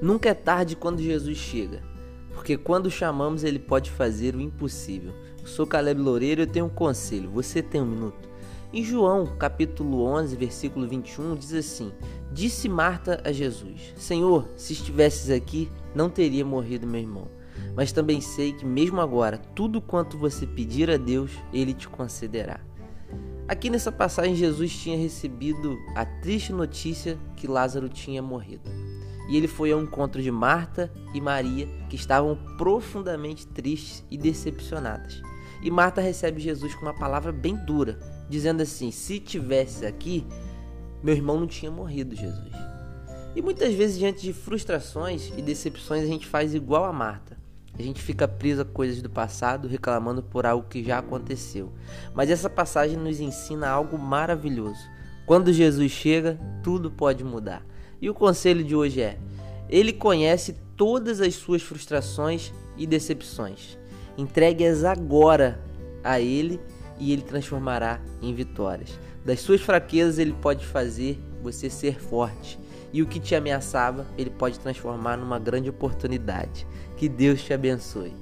Nunca é tarde quando Jesus chega, porque quando chamamos ele pode fazer o impossível. Eu sou Caleb Loureiro e eu tenho um conselho. Você tem um minuto? Em João, capítulo 11, versículo 21, diz assim: Disse Marta a Jesus: Senhor, se estivesses aqui, não teria morrido meu irmão. Mas também sei que mesmo agora, tudo quanto você pedir a Deus, ele te concederá. Aqui nessa passagem, Jesus tinha recebido a triste notícia que Lázaro tinha morrido. E ele foi ao encontro de Marta e Maria, que estavam profundamente tristes e decepcionadas. E Marta recebe Jesus com uma palavra bem dura, dizendo assim: Se tivesse aqui, meu irmão não tinha morrido, Jesus. E muitas vezes, diante de frustrações e decepções, a gente faz igual a Marta. A gente fica preso a coisas do passado, reclamando por algo que já aconteceu. Mas essa passagem nos ensina algo maravilhoso. Quando Jesus chega, tudo pode mudar. E o conselho de hoje é: Ele conhece todas as suas frustrações e decepções. Entregue-as agora a Ele e Ele transformará em vitórias. Das suas fraquezas, Ele pode fazer você ser forte e o que te ameaçava, ele pode transformar numa grande oportunidade. Que Deus te abençoe.